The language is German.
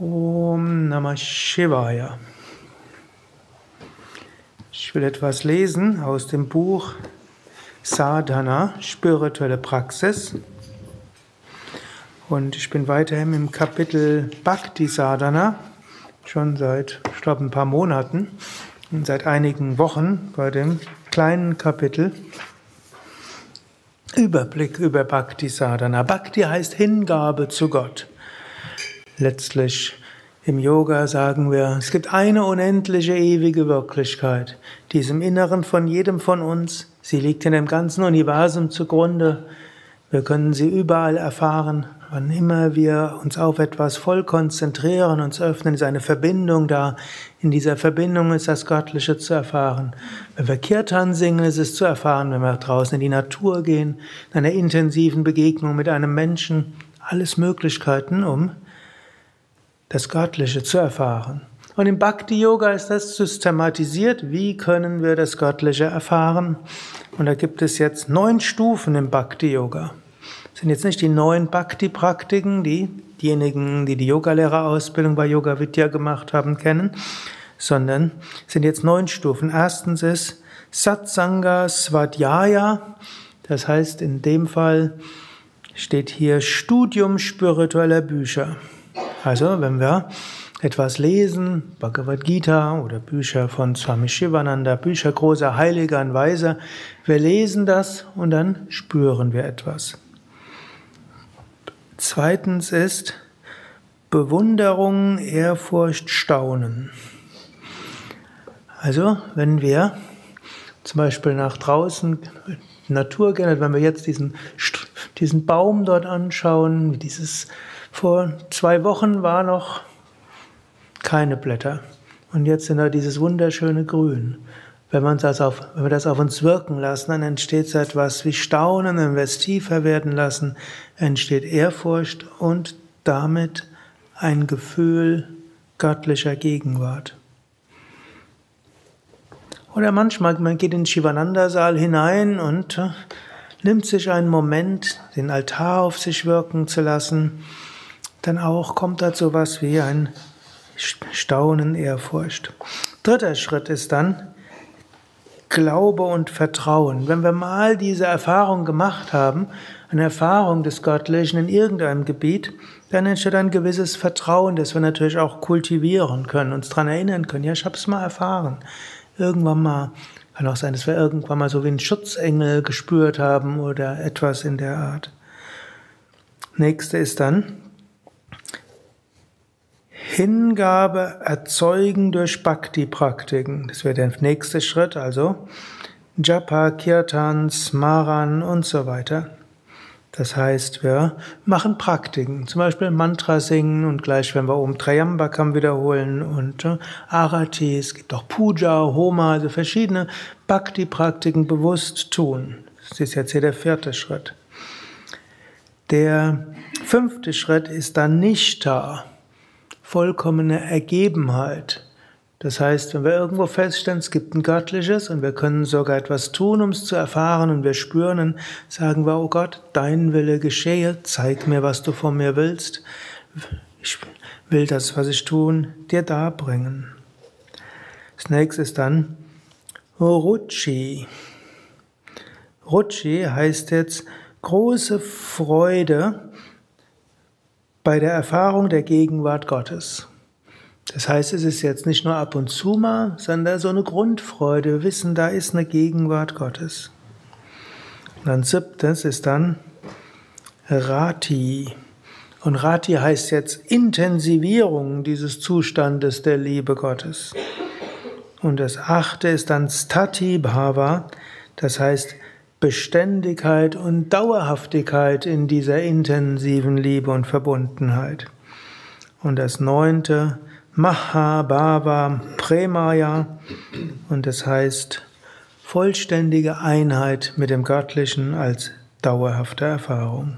Om Namah Shivaya. Ich will etwas lesen aus dem Buch Sadhana, spirituelle Praxis. Und ich bin weiterhin im Kapitel Bhakti Sadhana, schon seit, ich glaube, ein paar Monaten und seit einigen Wochen bei dem kleinen Kapitel Überblick über Bhakti Sadhana. Bhakti heißt Hingabe zu Gott. Letztlich im Yoga sagen wir, es gibt eine unendliche ewige Wirklichkeit, die ist im Inneren von jedem von uns. Sie liegt in dem ganzen Universum zugrunde. Wir können sie überall erfahren. Wann immer wir uns auf etwas voll konzentrieren, uns öffnen, ist eine Verbindung da. In dieser Verbindung ist das Göttliche zu erfahren. Wenn wir Kirtan singen, ist es zu erfahren. Wenn wir draußen in die Natur gehen, in einer intensiven Begegnung mit einem Menschen, alles Möglichkeiten, um das Göttliche zu erfahren. Und im Bhakti-Yoga ist das systematisiert. Wie können wir das Göttliche erfahren? Und da gibt es jetzt neun Stufen im Bhakti-Yoga. Das sind jetzt nicht die neun Bhakti-Praktiken, die diejenigen, die die Yogalehrerausbildung bei Yoga Vidya gemacht haben, kennen, sondern sind jetzt neun Stufen. Erstens ist Satsanga Svadhyaya. Das heißt, in dem Fall steht hier Studium spiritueller Bücher. Also, wenn wir etwas lesen, Bhagavad Gita oder Bücher von Swami Shivananda, Bücher großer Heiliger und Weiser, wir lesen das und dann spüren wir etwas. Zweitens ist Bewunderung, Ehrfurcht, Staunen. Also, wenn wir zum Beispiel nach draußen Natur gehen, wenn wir jetzt diesen, diesen Baum dort anschauen, dieses vor zwei Wochen war noch keine Blätter und jetzt sind da dieses wunderschöne Grün. Wenn, man das auf, wenn wir das auf uns wirken lassen, dann entsteht so etwas wie Staunen, wenn wir es tiefer werden lassen, entsteht Ehrfurcht und damit ein Gefühl göttlicher Gegenwart. Oder manchmal, man geht in den Shivananda-Saal hinein und äh, nimmt sich einen Moment, den Altar auf sich wirken zu lassen dann auch kommt dazu was wie ein Staunen, Ehrfurcht. Dritter Schritt ist dann Glaube und Vertrauen. Wenn wir mal diese Erfahrung gemacht haben, eine Erfahrung des Göttlichen in irgendeinem Gebiet, dann entsteht ein gewisses Vertrauen, das wir natürlich auch kultivieren können, uns daran erinnern können. Ja, ich habe es mal erfahren. Irgendwann mal, kann auch sein, dass wir irgendwann mal so wie einen Schutzengel gespürt haben oder etwas in der Art. Nächste ist dann Hingabe erzeugen durch Bhakti-Praktiken. Das wäre der nächste Schritt, also Japa, Kirtan, Smaran und so weiter. Das heißt, wir machen Praktiken, zum Beispiel Mantra singen und gleich werden wir Om Trayambakam wiederholen und äh, Arati, es gibt auch Puja, Homa, also verschiedene Bhakti-Praktiken bewusst tun. Das ist jetzt hier der vierte Schritt. Der fünfte Schritt ist dann Nishta vollkommene Ergebenheit. Das heißt, wenn wir irgendwo feststellen, es gibt ein Göttliches und wir können sogar etwas tun, um es zu erfahren und wir spüren, dann sagen wir, oh Gott, dein Wille geschehe, zeig mir, was du von mir willst. Ich will das, was ich tun, dir darbringen. Das nächste ist dann Ruchi. Ruchi heißt jetzt große Freude bei der Erfahrung der Gegenwart Gottes. Das heißt, es ist jetzt nicht nur ab und zu mal, sondern so eine Grundfreude. Wir wissen, da ist eine Gegenwart Gottes. Und dann siebtes ist dann Rati. Und Rati heißt jetzt Intensivierung dieses Zustandes der Liebe Gottes. Und das achte ist dann Stati Bhava, das heißt Beständigkeit und Dauerhaftigkeit in dieser intensiven Liebe und Verbundenheit. Und das neunte, Mahabhava Premaya, und das heißt vollständige Einheit mit dem Göttlichen als dauerhafte Erfahrung.